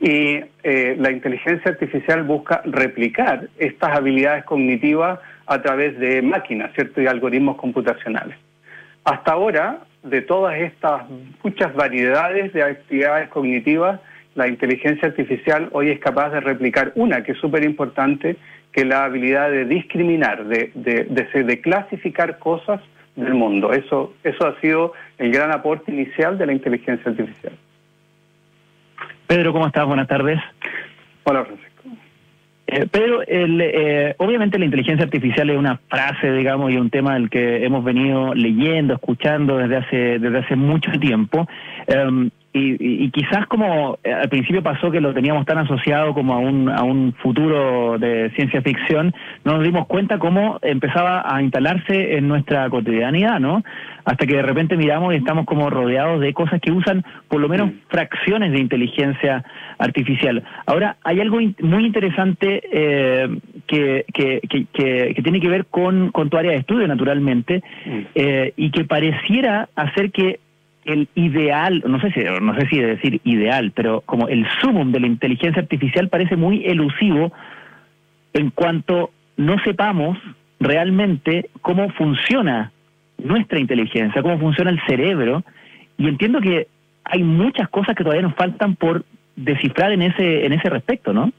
Y eh, la inteligencia artificial busca replicar estas habilidades cognitivas a través de máquinas, ¿cierto? Y algoritmos computacionales. Hasta ahora, de todas estas muchas variedades de actividades cognitivas, la inteligencia artificial hoy es capaz de replicar una que es súper importante, que es la habilidad de discriminar, de, de, de, de clasificar cosas del mundo. Eso, eso ha sido el gran aporte inicial de la inteligencia artificial. Pedro, ¿cómo estás? Buenas tardes. Hola, Francisco. Eh, Pedro, eh, obviamente la inteligencia artificial es una frase, digamos, y un tema del que hemos venido leyendo, escuchando desde hace, desde hace mucho tiempo. Em, y, quizás como eh, al principio pasó que lo teníamos tan asociado como a un, a un futuro de ciencia ficción, no nos dimos cuenta cómo empezaba a instalarse en nuestra cotidianidad, ¿no? Hasta que de repente miramos y estamos como rodeados de cosas que usan por lo menos fracciones de inteligencia artificial. Ahora, hay algo muy interesante eh, que, que, que, que, tiene que ver con, con tu área de estudio, naturalmente, eh, y que pareciera hacer que el ideal, no sé si no sé si decir ideal, pero como el sumum de la inteligencia artificial parece muy elusivo en cuanto no sepamos realmente cómo funciona nuestra inteligencia, cómo funciona el cerebro, y entiendo que hay muchas cosas que todavía nos faltan por descifrar en ese en ese respecto, ¿no?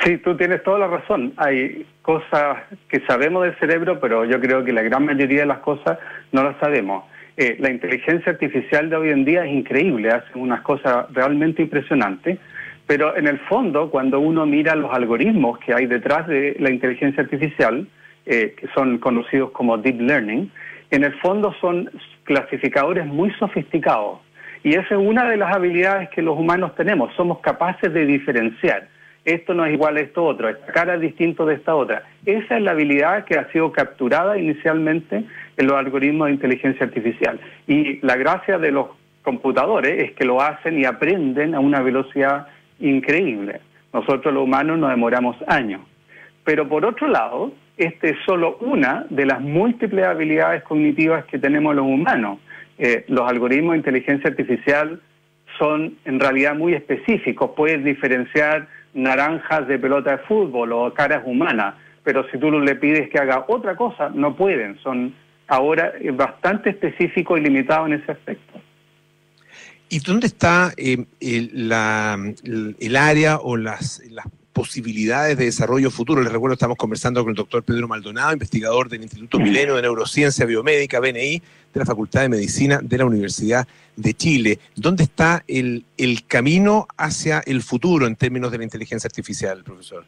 Sí, tú tienes toda la razón. Hay cosas que sabemos del cerebro, pero yo creo que la gran mayoría de las cosas no las sabemos. Eh, la inteligencia artificial de hoy en día es increíble, hace unas cosas realmente impresionantes, pero en el fondo, cuando uno mira los algoritmos que hay detrás de la inteligencia artificial, eh, que son conocidos como deep learning, en el fondo son clasificadores muy sofisticados. Y esa es una de las habilidades que los humanos tenemos, somos capaces de diferenciar esto no es igual a esto otro, esta cara es distinto de esta otra. Esa es la habilidad que ha sido capturada inicialmente en los algoritmos de inteligencia artificial. Y la gracia de los computadores es que lo hacen y aprenden a una velocidad increíble. Nosotros los humanos nos demoramos años. Pero por otro lado, esta es solo una de las múltiples habilidades cognitivas que tenemos los humanos. Eh, los algoritmos de inteligencia artificial son en realidad muy específicos. Puedes diferenciar naranjas de pelota de fútbol o caras humanas, pero si tú le pides que haga otra cosa, no pueden. Son ahora bastante específicos y limitados en ese aspecto. ¿Y dónde está eh, el, la, el, área o las, las posibilidades de desarrollo futuro. Les recuerdo, estamos conversando con el doctor Pedro Maldonado, investigador del Instituto Milenio de Neurociencia Biomédica, BNI, de la Facultad de Medicina de la Universidad de Chile. ¿Dónde está el, el camino hacia el futuro en términos de la inteligencia artificial, profesor?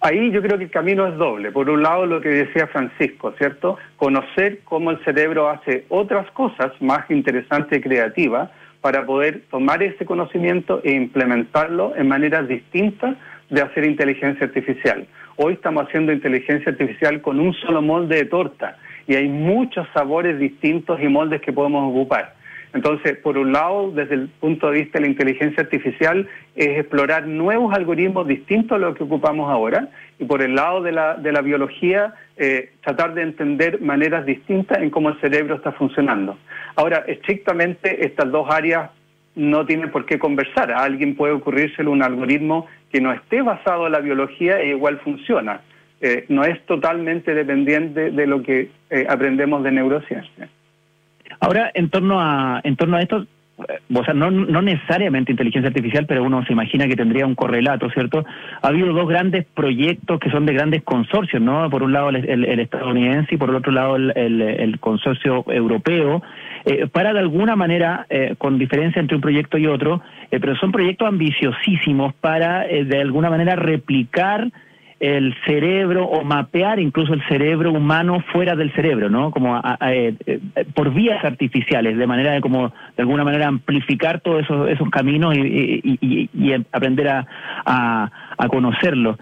Ahí yo creo que el camino es doble. Por un lado, lo que decía Francisco, ¿cierto? Conocer cómo el cerebro hace otras cosas más interesantes y creativas para poder tomar ese conocimiento e implementarlo en maneras distintas de hacer inteligencia artificial. Hoy estamos haciendo inteligencia artificial con un solo molde de torta y hay muchos sabores distintos y moldes que podemos ocupar. Entonces, por un lado, desde el punto de vista de la inteligencia artificial, es explorar nuevos algoritmos distintos a los que ocupamos ahora, y por el lado de la, de la biología, eh, tratar de entender maneras distintas en cómo el cerebro está funcionando. Ahora, estrictamente, estas dos áreas no tienen por qué conversar. A alguien puede ocurrírselo un algoritmo que no esté basado en la biología e igual funciona. Eh, no es totalmente dependiente de lo que eh, aprendemos de neurociencia. Ahora, en torno a, en torno a esto, eh, o sea, no, no necesariamente inteligencia artificial, pero uno se imagina que tendría un correlato, ¿cierto? Ha habido dos grandes proyectos que son de grandes consorcios, ¿no? Por un lado el, estadounidense y por el otro lado el, el consorcio europeo, eh, para de alguna manera, con diferencia entre un proyecto y otro, pero son proyectos ambiciosísimos para de alguna manera replicar el cerebro o mapear incluso el cerebro humano fuera del cerebro, ¿no? Como por vías artificiales, de manera de como de alguna manera amplificar todos esos, esos caminos y, aprender a, a, a conocerlos.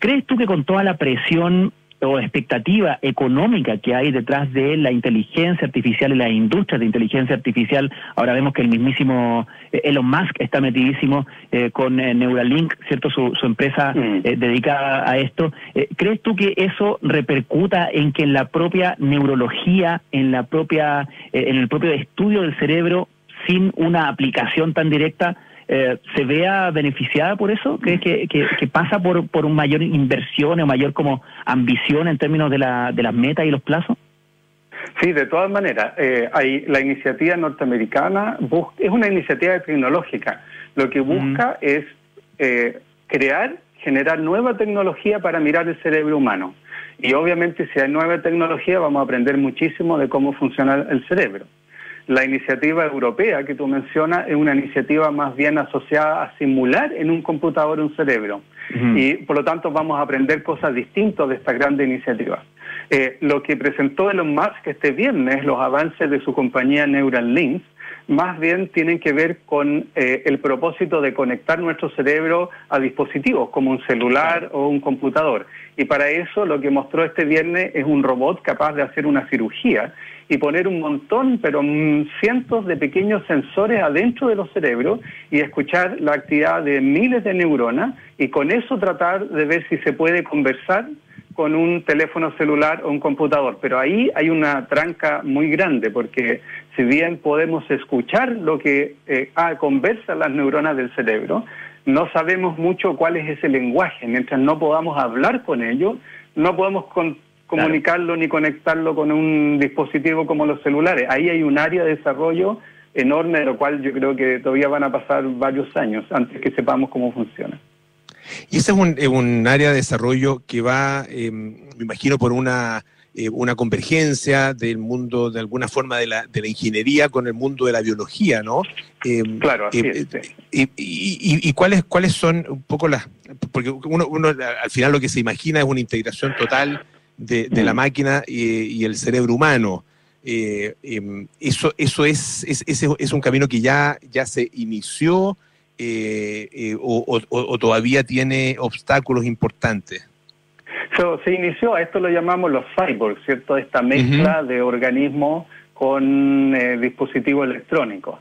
¿Crees tú que con toda la presión o expectativa económica que hay detrás de la inteligencia artificial y la industria de inteligencia artificial. Ahora vemos que el mismísimo eh, Elon Musk está metidísimo eh, con eh, Neuralink, ¿cierto? Su, su empresa mm. dedicada a esto. ¿Crees tú que eso repercuta en que en la propia neurología, en la propia, en el propio estudio del cerebro, sin una aplicación tan directa, eh, se vea beneficiada por eso? ¿Crees que, que, pasa por, por una mayor inversión o mayor como ambición en términos de, la, de las metas y los plazos? Sí, de todas maneras, eh, hay, la iniciativa norteamericana es una iniciativa tecnológica. Lo que busca es eh, crear, generar nueva tecnología para mirar el cerebro humano. Y obviamente si hay nueva tecnología vamos a aprender muchísimo de cómo funciona el cerebro. La iniciativa europea que tú mencionas es una iniciativa más bien asociada a simular en un computador un cerebro. Y por lo tanto vamos a aprender cosas distintas de esta grande iniciativa. Eh, lo que presentó Elon Musk este viernes, los avances de su compañía Neuralink, más bien tienen que ver con eh, el propósito de conectar nuestro cerebro a dispositivos como un celular o un computador. Y para eso lo que mostró este viernes es un robot capaz de hacer una cirugía y poner un montón, pero cientos de pequeños sensores adentro de los cerebros y escuchar la actividad de miles de neuronas y con eso tratar de ver si se puede conversar con un teléfono celular o un computador. Pero ahí hay una tranca muy grande, porque si bien podemos escuchar lo que eh, ah, conversan las neuronas del cerebro, no sabemos mucho cuál es ese lenguaje. Mientras no podamos hablar con ellos, no podemos comunicarlo ni conectarlo con un dispositivo como los celulares. Ahí hay un área de desarrollo enorme, de lo cual yo creo que todavía van a pasar varios años antes que sepamos cómo funciona. Y ese es un, un área de desarrollo que va, em, me imagino, por una, eh, una convergencia del mundo, de alguna forma, de la, de la ingeniería con el mundo de la biología, ¿no? Em, claro, así em, es, y, y, cuáles, cuáles son un poco las... Porque uno, uno al final lo que se imagina es una integración total de, de la mm. máquina y, el cerebro humano. Eh, eso eso es, es, es, un camino que ya, ya se inició eh, eh, o, todavía tiene obstáculos importantes? Se inició, a esto lo llamamos los cyborgs, ¿cierto? Esta mezcla de organismos con eh, dispositivos electrónicos.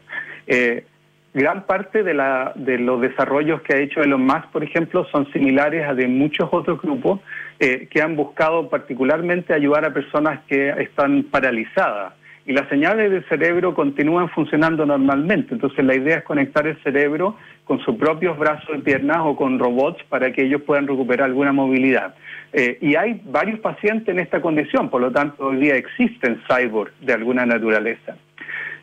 gran parte de, la, de los desarrollos que ha hecho Elon Musk, por ejemplo, son similares a de muchos otros grupos que han buscado particularmente ayudar a personas que están paralizadas y las señales del cerebro continúan funcionando normalmente. Entonces la idea es conectar el cerebro con sus propios brazos y piernas o con robots para que ellos puedan recuperar alguna movilidad. Eh, y hay varios pacientes en esta condición, por lo tanto hoy día existen cyborgs de alguna naturaleza.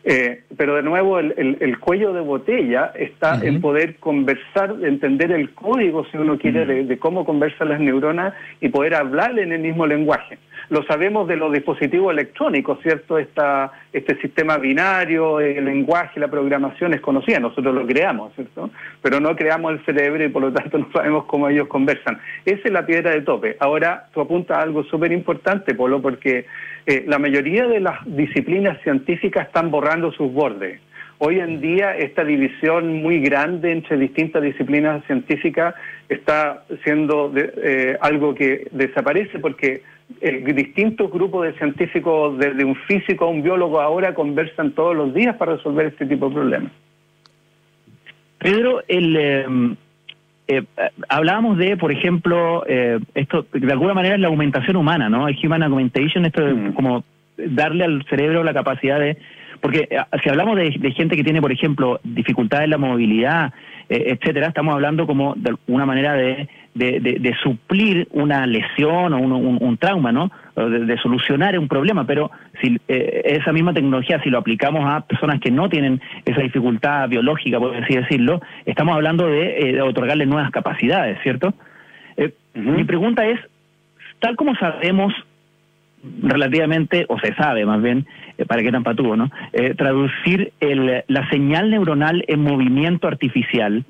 Eh, pero de nuevo, el, cuello de botella está en poder conversar, entender el código, si uno quiere, de, cómo conversan las neuronas y poder hablar en el mismo lenguaje. Lo sabemos de los dispositivos electrónicos, ¿cierto? Esta, este sistema binario, el lenguaje, la programación es conocida, nosotros lo creamos, ¿cierto? Pero no creamos el cerebro y por lo tanto no sabemos cómo ellos conversan. Esa es la piedra de tope. Ahora, tú apuntas a algo súper importante, Polo, porque eh, la mayoría de las disciplinas científicas están borrando sus bordes. Hoy en día esta división muy grande entre distintas disciplinas científicas está siendo eh, algo que desaparece porque el distintos grupos de científicos, desde un físico a un biólogo, ahora conversan todos los días para resolver este tipo de problemas. Pedro, el, em, eh, hablábamos de, por ejemplo, eh, esto de alguna manera es la aumentación humana, ¿no? El human augmentation, esto es mm. como darle al cerebro la capacidad de... Porque eh, si hablamos de, gente que tiene, por ejemplo, dificultades en la movilidad, etcétera, estamos hablando como de una manera de de, suplir una lesión o un, trauma, ¿no? De, solucionar un problema, pero si eh, esa misma tecnología, si lo aplicamos a personas que no tienen esa dificultad biológica, por así decirlo, estamos hablando de, eh, otorgarles nuevas capacidades, ¿cierto? Eh, mi pregunta es, tal como sabemos relativamente, o se sabe más bien, para qué tan patuvo, ¿no? traducir el, la señal neuronal en movimiento artificial,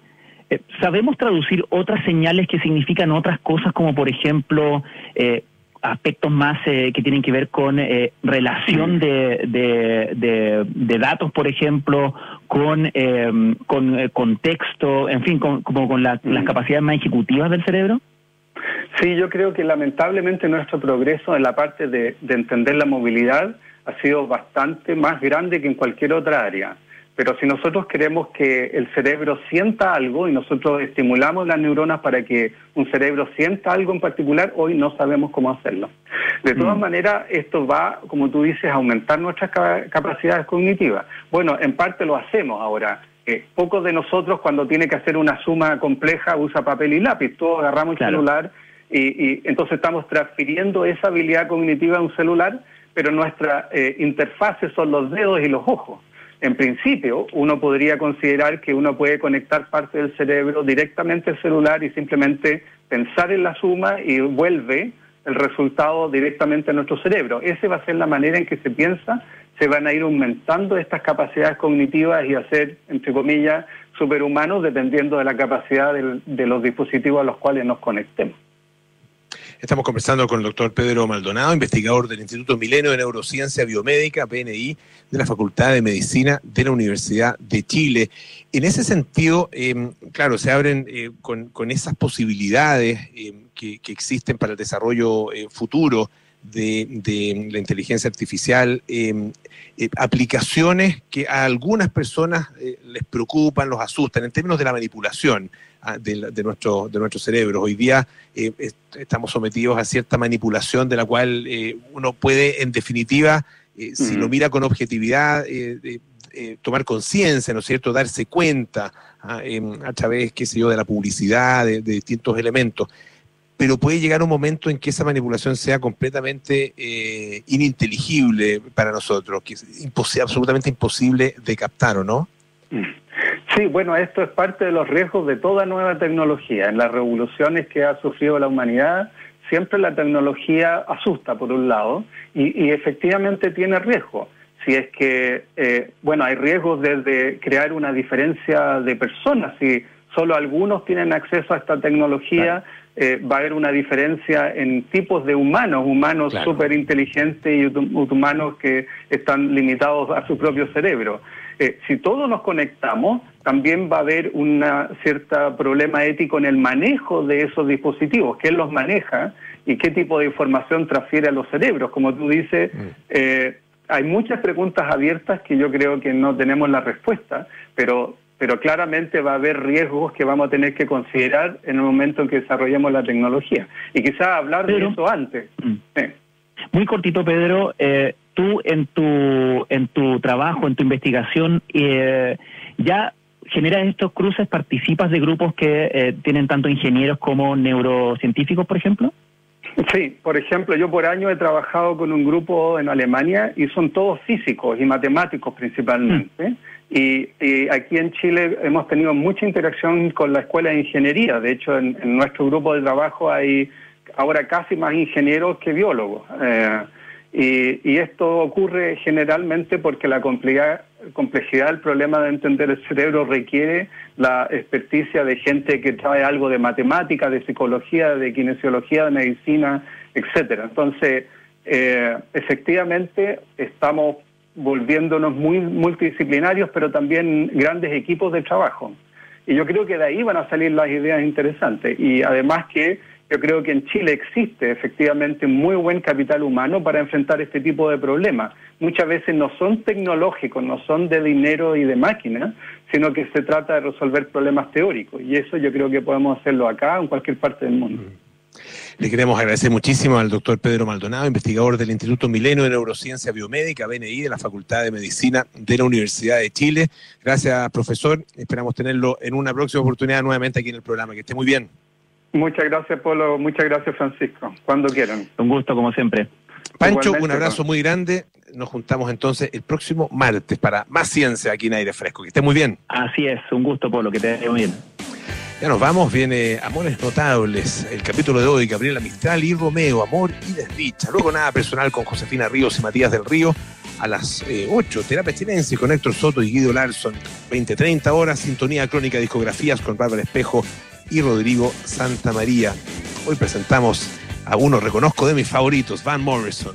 eh, ¿Sabemos traducir otras señales que significan otras cosas, como por ejemplo eh, aspectos más eh, que tienen que ver con relación de, de, datos, por ejemplo, con, con contexto, en fin, con, como con las capacidades más ejecutivas del cerebro? Sí, yo creo que lamentablemente nuestro progreso en la parte de entender la movilidad ha sido bastante más grande que en cualquier otra área. Pero si nosotros queremos que el cerebro sienta algo y nosotros estimulamos las neuronas para que un cerebro sienta algo en particular, hoy no sabemos cómo hacerlo. De todas mm. maneras, esto va, como tú dices, a aumentar nuestras capacidades cognitivas. Bueno, en parte lo hacemos ahora. Eh, pocos de nosotros cuando tiene que hacer una suma compleja usa papel y lápiz. Todos agarramos el celular y, entonces estamos transfiriendo esa habilidad cognitiva a un celular, pero nuestra eh, interfase son los dedos y los ojos. En principio, uno podría considerar que uno puede conectar parte del cerebro directamente al celular y simplemente pensar en la suma y vuelve el resultado directamente a nuestro cerebro. Esa va a ser la manera en que se piensa, se van a ir aumentando estas capacidades cognitivas y a ser, entre comillas, superhumanos dependiendo de la capacidad de los dispositivos a los cuales nos conectemos. Estamos conversando con el doctor Pedro Maldonado, investigador del Instituto Milenio de Neurociencia Biomédica, PNI, de la Facultad de Medicina de la Universidad de Chile. En ese sentido, em, claro, se abren eh, con, esas posibilidades em, que, existen para el desarrollo eh, futuro de, la inteligencia artificial, em, eh, aplicaciones que a algunas personas les preocupan, los asustan, en términos de la manipulación de, nuestro, de nuestro cerebro. Hoy día eh, estamos sometidos a cierta manipulación de la cual eh, uno puede, en definitiva, eh, si lo mira con objetividad, tomar conciencia, ¿no es cierto?, darse cuenta ah, a través, qué sé yo, de la publicidad, de, distintos elementos pero puede llegar un momento en que esa manipulación sea completamente ininteligible para nosotros, que es absolutamente imposible de captar, ¿o no? Sí, bueno, esto es parte de los riesgos de toda nueva tecnología. En las revoluciones que ha sufrido la humanidad, siempre la tecnología asusta, por un lado, y, efectivamente tiene riesgo. Si es que, eh, bueno, hay riesgos desde crear una diferencia de personas. Si solo algunos tienen acceso a esta tecnología, eh, va a haber una diferencia en tipos de humanos, humanos súper inteligentes y humanos que están limitados a su propio cerebro. Eh, si todos nos conectamos, también va a haber un cierto problema ético en el manejo de esos dispositivos, quién los maneja y qué tipo de información transfiere a los cerebros. Como tú dices, mm. eh, hay muchas preguntas abiertas que yo creo que no tenemos la respuesta, pero, pero claramente va a haber riesgos que vamos a tener que considerar en el momento en que desarrollemos la tecnología. Y quizás hablar de eso antes. Mm. Muy cortito, Pedro. Eh, tú en tu, en tu trabajo, en tu investigación, eh, ya generas estos cruces, participas de grupos que eh, tienen tanto ingenieros como neurocientíficos, por ejemplo? Sí, por ejemplo, yo por año he trabajado con un grupo en Alemania y son todos físicos y matemáticos principalmente. Mm. Y, aquí en Chile hemos tenido mucha interacción con la Escuela de Ingeniería. De hecho, en, nuestro grupo de trabajo hay ahora casi más ingenieros que biólogos. Eh, y, esto ocurre generalmente porque la complejidad, complejidad del problema de entender el cerebro requiere la experticia de gente que trae algo de matemática, de psicología, de kinesiología, de medicina, etcétera. Entonces, eh, efectivamente, estamos volviéndonos muy multidisciplinarios, pero también grandes equipos de trabajo. Y yo creo que de ahí van a salir las ideas interesantes. Y además que yo creo que en Chile existe efectivamente muy buen capital humano para enfrentar este tipo de problemas. Muchas veces no son tecnológicos, no son de dinero y de máquinas, sino que se trata de resolver problemas teóricos. Y eso yo creo que podemos hacerlo acá o en cualquier parte del mundo. Mm. Le queremos agradecer muchísimo al doctor Pedro Maldonado, investigador del Instituto Milenio de Neurociencia Biomédica, BNI, de la Facultad de Medicina de la Universidad de Chile. Gracias, profesor. Esperamos tenerlo en una próxima oportunidad nuevamente aquí en el programa. Que esté muy bien. Muchas gracias, Polo. Muchas gracias, Francisco. Cuando quieran. Un gusto, como siempre. Pancho, un abrazo muy grande. Nos juntamos entonces el próximo martes para más ciencia aquí en Aire Fresco. Que esté muy bien. Así es. Un gusto, Polo. Que te vaya muy bien. Ya nos vamos, viene Amores Notables, el capítulo de hoy, Gabriela Mistral y Romeo, Amor y Desdicha. Luego nada personal con Josefina Ríos y Matías del Río a las 8, eh, Terapia Chilense con Héctor Soto y Guido Larson, 20-30 horas, Sintonía Crónica Discografías con Bárbara Espejo y Rodrigo Santa María. Hoy presentamos a uno, reconozco de mis favoritos, Van Morrison.